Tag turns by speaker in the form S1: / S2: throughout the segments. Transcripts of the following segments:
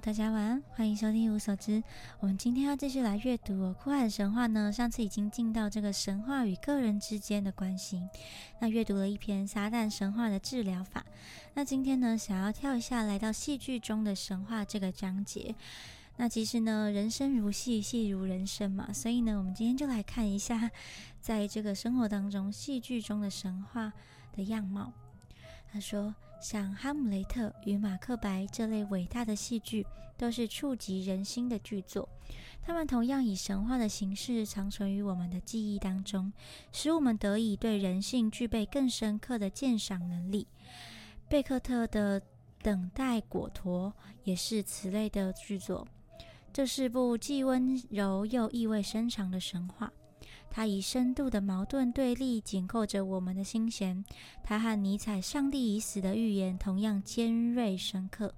S1: 大家晚安，欢迎收听无所知。我们今天要继续来阅读《哦酷海神话》呢。上次已经进到这个神话与个人之间的关系，那阅读了一篇撒旦神话的治疗法。那今天呢，想要跳一下来到戏剧中的神话这个章节。那其实呢，人生如戏，戏如人生嘛，所以呢，我们今天就来看一下，在这个生活当中，戏剧中的神话的样貌。他说，像《哈姆雷特》与《马克白》这类伟大的戏剧，都是触及人心的巨作。他们同样以神话的形式长存于我们的记忆当中，使我们得以对人性具备更深刻的鉴赏能力。贝克特的《等待果陀》也是此类的剧作。这是部既温柔又意味深长的神话。它以深度的矛盾对立紧扣着我们的心弦。它和尼采“上帝已死”的预言同样尖锐深刻。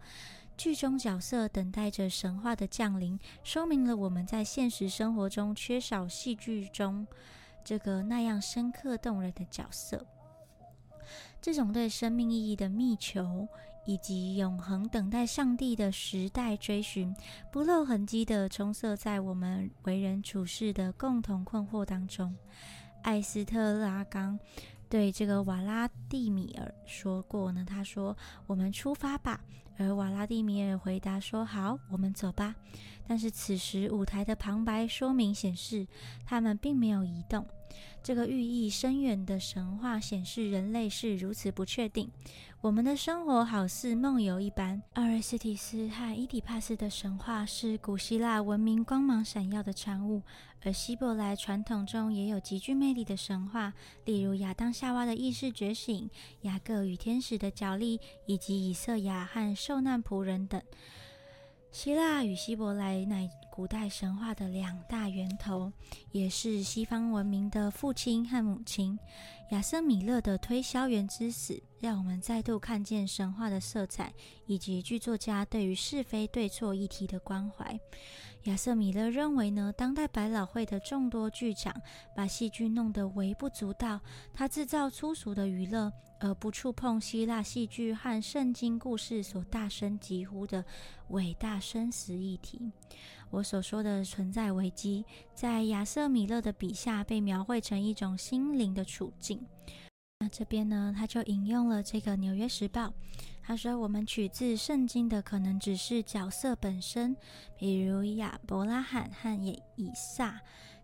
S1: 剧中角色等待着神话的降临，说明了我们在现实生活中缺少戏剧中这个那样深刻动人的角色。这种对生命意义的密求，以及永恒等待上帝的时代追寻，不露痕迹地充塞在我们为人处事的共同困惑当中。艾斯特拉冈对这个瓦拉蒂米尔说过呢，他说：“我们出发吧。”而瓦拉蒂米尔回答说：“好，我们走吧。”但是此时舞台的旁白说明显示，他们并没有移动。这个寓意深远的神话显示，人类是如此不确定。我们的生活好似梦游一般。阿瑞斯提斯和伊底帕斯的神话是古希腊文明光芒闪耀的产物，而希伯来传统中也有极具魅力的神话，例如亚当夏娃的意识觉醒、雅各与天使的角力，以及以色亚和受难仆人等。希腊与希伯来乃古代神话的两大源头，也是西方文明的父亲和母亲。亚瑟米勒的《推销员之死》让我们再度看见神话的色彩，以及剧作家对于是非对错议题的关怀。亚瑟米勒认为呢，当代百老汇的众多剧场把戏剧弄得微不足道，他制造粗俗的娱乐，而不触碰希腊戏剧和圣经故事所大声疾呼的伟大生死议题。我所说的存在危机，在亚瑟米勒的笔下被描绘成一种心灵的处境。那这边呢，他就引用了这个《纽约时报》。他说：“我们取自圣经的可能只是角色本身，比如亚伯拉罕和以以撒，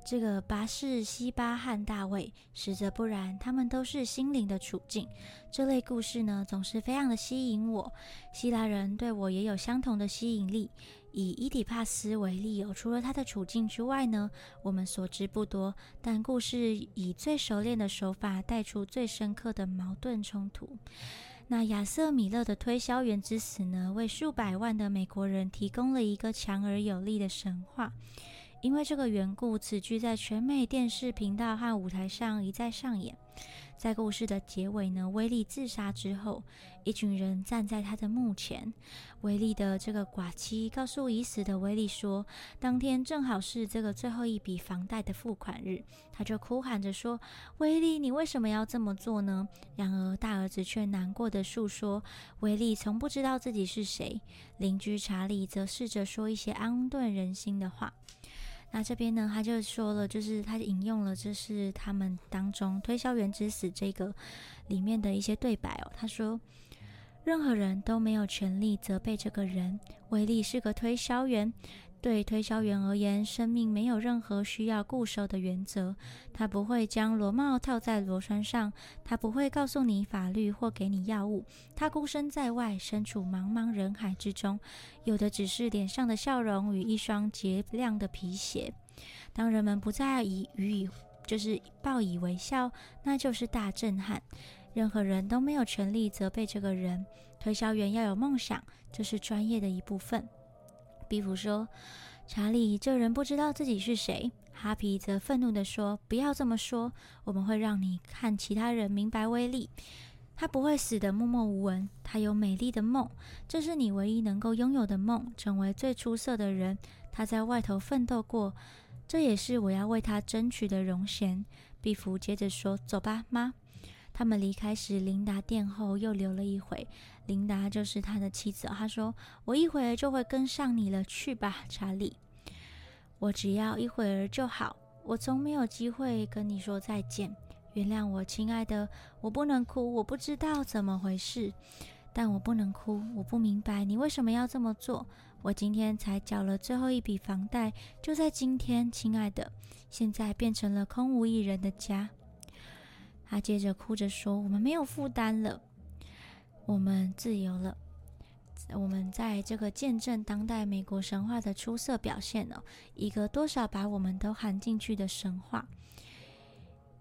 S1: 这个巴士西巴和大卫。实则不然，他们都是心灵的处境。这类故事呢，总是非常的吸引我。希腊人对我也有相同的吸引力。以伊底帕斯为例，哦，除了他的处境之外呢，我们所知不多。但故事以最熟练的手法带出最深刻的矛盾冲突。”那亚瑟米勒的推销员之死呢，为数百万的美国人提供了一个强而有力的神话。因为这个缘故，此剧在全美电视频道和舞台上一再上演。在故事的结尾呢，威利自杀之后，一群人站在他的墓前。威利的这个寡妻告诉已死的威利说，当天正好是这个最后一笔房贷的付款日。他就哭喊着说：“威利，你为什么要这么做呢？”然而大儿子却难过的诉说，威利从不知道自己是谁。邻居查理则试着说一些安顿人心的话。那这边呢，他就说了，就是他引用了，这是他们当中《推销员之死》这个里面的一些对白哦。他说：“任何人都没有权利责备这个人。威利是个推销员。”对推销员而言，生命没有任何需要固守的原则。他不会将螺帽套在螺栓上，他不会告诉你法律或给你药物。他孤身在外，身处茫茫人海之中，有的只是脸上的笑容与一双洁亮的皮鞋。当人们不再以予以就是报以微笑，那就是大震撼。任何人都没有权利责备这个人。推销员要有梦想，这是专业的一部分。比弗说：“查理，这人不知道自己是谁。”哈皮则愤怒地说：“不要这么说，我们会让你看其他人明白威力。他不会死得默默无闻，他有美丽的梦，这是你唯一能够拥有的梦，成为最出色的人。他在外头奋斗过，这也是我要为他争取的荣衔。”毕福接着说：“走吧，妈。”他们离开时，琳达殿后又留了一回。琳达就是他的妻子。他说：“我一会儿就会跟上你了，去吧，查理。我只要一会儿就好。我从没有机会跟你说再见。原谅我，亲爱的，我不能哭，我不知道怎么回事。但我不能哭，我不明白你为什么要这么做。我今天才缴了最后一笔房贷，就在今天，亲爱的。现在变成了空无一人的家。”他接着哭着说：“我们没有负担了。”我们自由了，我们在这个见证当代美国神话的出色表现呢，一个多少把我们都含进去的神话。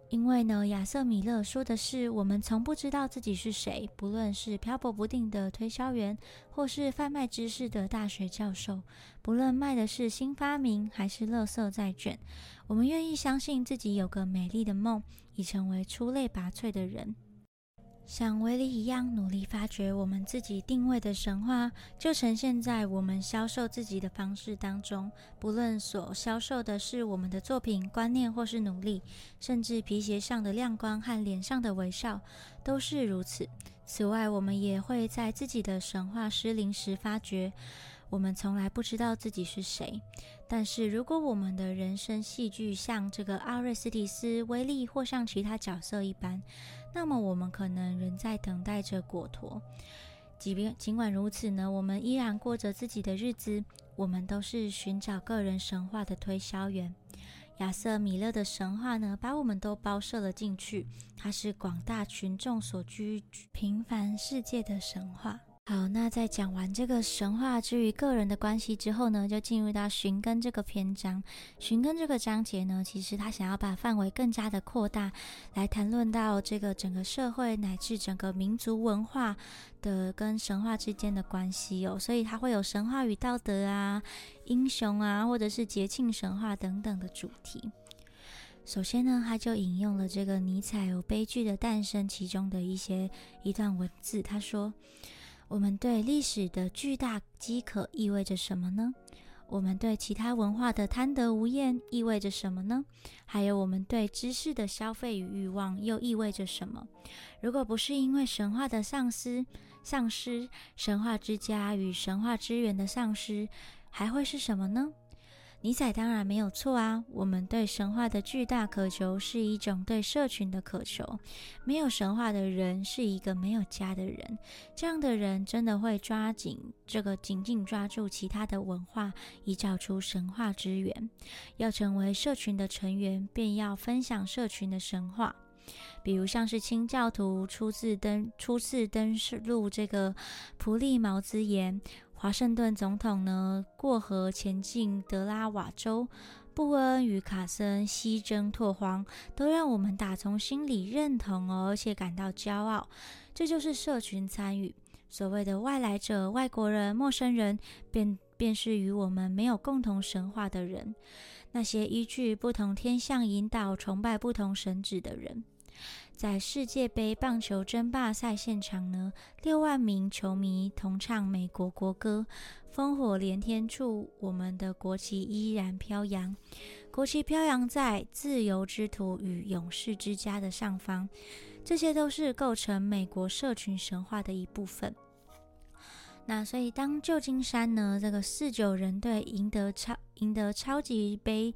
S1: 因为呢，亚瑟·米勒说的是，我们从不知道自己是谁，不论是漂泊不定的推销员，或是贩卖知识的大学教授，不论卖的是新发明还是垃圾债券，我们愿意相信自己有个美丽的梦，已成为出类拔萃的人。像威利一样努力发掘我们自己定位的神话，就呈现在我们销售自己的方式当中。不论所销售的是我们的作品、观念或是努力，甚至皮鞋上的亮光和脸上的微笑，都是如此。此外，我们也会在自己的神话失灵时发觉，我们从来不知道自己是谁。但是，如果我们的人生戏剧像这个阿瑞斯蒂斯、威利或像其他角色一般，那么我们可能仍在等待着果陀。即便尽管如此呢，我们依然过着自己的日子。我们都是寻找个人神话的推销员。亚瑟·米勒的神话呢，把我们都包摄了进去。它是广大群众所居平凡世界的神话。好，那在讲完这个神话之于个人的关系之后呢，就进入到寻根这个篇章。寻根这个章节呢，其实他想要把范围更加的扩大，来谈论到这个整个社会乃至整个民族文化的跟神话之间的关系哦。所以他会有神话与道德啊、英雄啊，或者是节庆神话等等的主题。首先呢，他就引用了这个尼采有《悲剧的诞生》其中的一些一段文字，他说。我们对历史的巨大饥渴意味着什么呢？我们对其他文化的贪得无厌意味着什么呢？还有我们对知识的消费与欲望又意味着什么？如果不是因为神话的丧失、丧失神话之家与神话之源的丧失，还会是什么呢？尼采当然没有错啊！我们对神话的巨大渴求是一种对社群的渴求。没有神话的人是一个没有家的人，这样的人真的会抓紧这个紧紧抓住其他的文化，以找出神话之源。要成为社群的成员，便要分享社群的神话。比如像是清教徒初次登初次登陆这个普利茅兹岩。华盛顿总统呢过河前进德拉瓦州，布恩与卡森西征拓荒，都让我们打从心里认同哦，而且感到骄傲。这就是社群参与。所谓的外来者、外国人、陌生人，便便是与我们没有共同神话的人，那些依据不同天象引导、崇拜不同神旨的人。在世界杯棒球争霸赛现场呢，六万名球迷同唱美国国歌，烽火连天处，我们的国旗依然飘扬。国旗飘扬在自由之土与勇士之家的上方，这些都是构成美国社群神话的一部分。那所以，当旧金山呢这个四九人队赢得超赢得超级杯。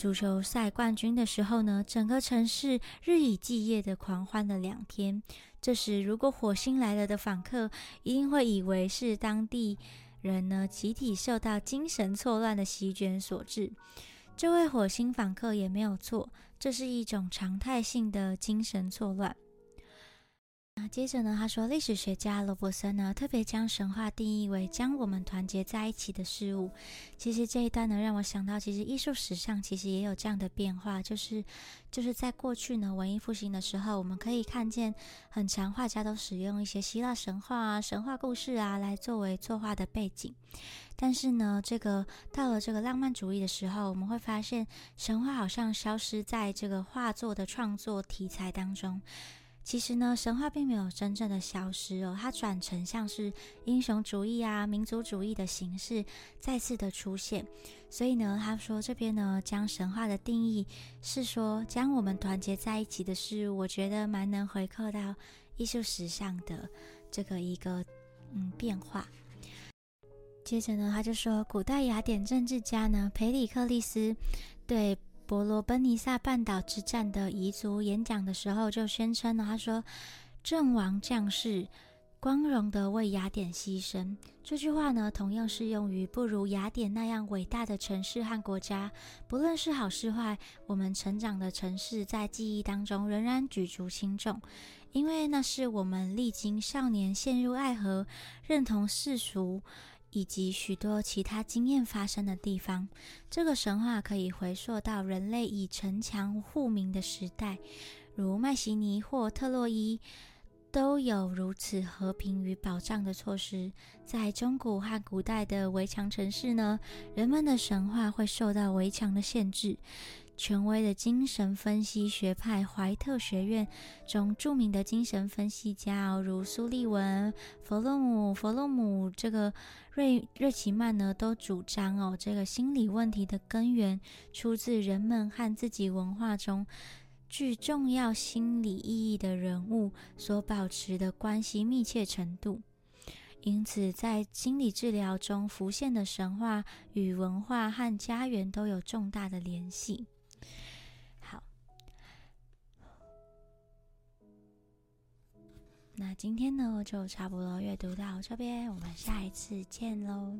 S1: 足球赛冠军的时候呢，整个城市日以继夜的狂欢了两天。这时，如果火星来了的访客一定会以为是当地人呢集体受到精神错乱的席卷所致。这位火星访客也没有错，这是一种常态性的精神错乱。那接着呢？他说，历史学家罗伯森呢，特别将神话定义为将我们团结在一起的事物。其实这一段呢，让我想到，其实艺术史上其实也有这样的变化，就是就是在过去呢，文艺复兴的时候，我们可以看见很长画家都使用一些希腊神话啊、神话故事啊来作为作画的背景。但是呢，这个到了这个浪漫主义的时候，我们会发现神话好像消失在这个画作的创作题材当中。其实呢，神话并没有真正的消失哦，它转成像是英雄主义啊、民族主义的形式再次的出现。所以呢，他说这边呢，将神话的定义是说将我们团结在一起的事，我觉得蛮能回扣到艺术史上的这个一个嗯变化。接着呢，他就说，古代雅典政治家呢，培里克利斯对伯罗奔尼撒半岛之战的彝族演讲的时候，就宣称了，他说：“阵亡将士光荣的为雅典牺牲。”这句话呢，同样适用于不如雅典那样伟大的城市和国家。不论是好是坏，我们成长的城市在记忆当中仍然举足轻重，因为那是我们历经少年陷入爱河，认同世俗。以及许多其他经验发生的地方，这个神话可以回溯到人类以城墙护民的时代，如麦西尼或特洛伊，都有如此和平与保障的措施。在中古和古代的围墙城市呢，人们的神话会受到围墙的限制。权威的精神分析学派怀特学院中著名的精神分析家，如苏利文、弗洛姆、弗洛姆这个瑞瑞奇曼呢，都主张哦，这个心理问题的根源出自人们和自己文化中具重要心理意义的人物所保持的关系密切程度。因此，在心理治疗中浮现的神话与文化和家园都有重大的联系。好那今天呢，就差不多阅读到这边，我们下一次见喽。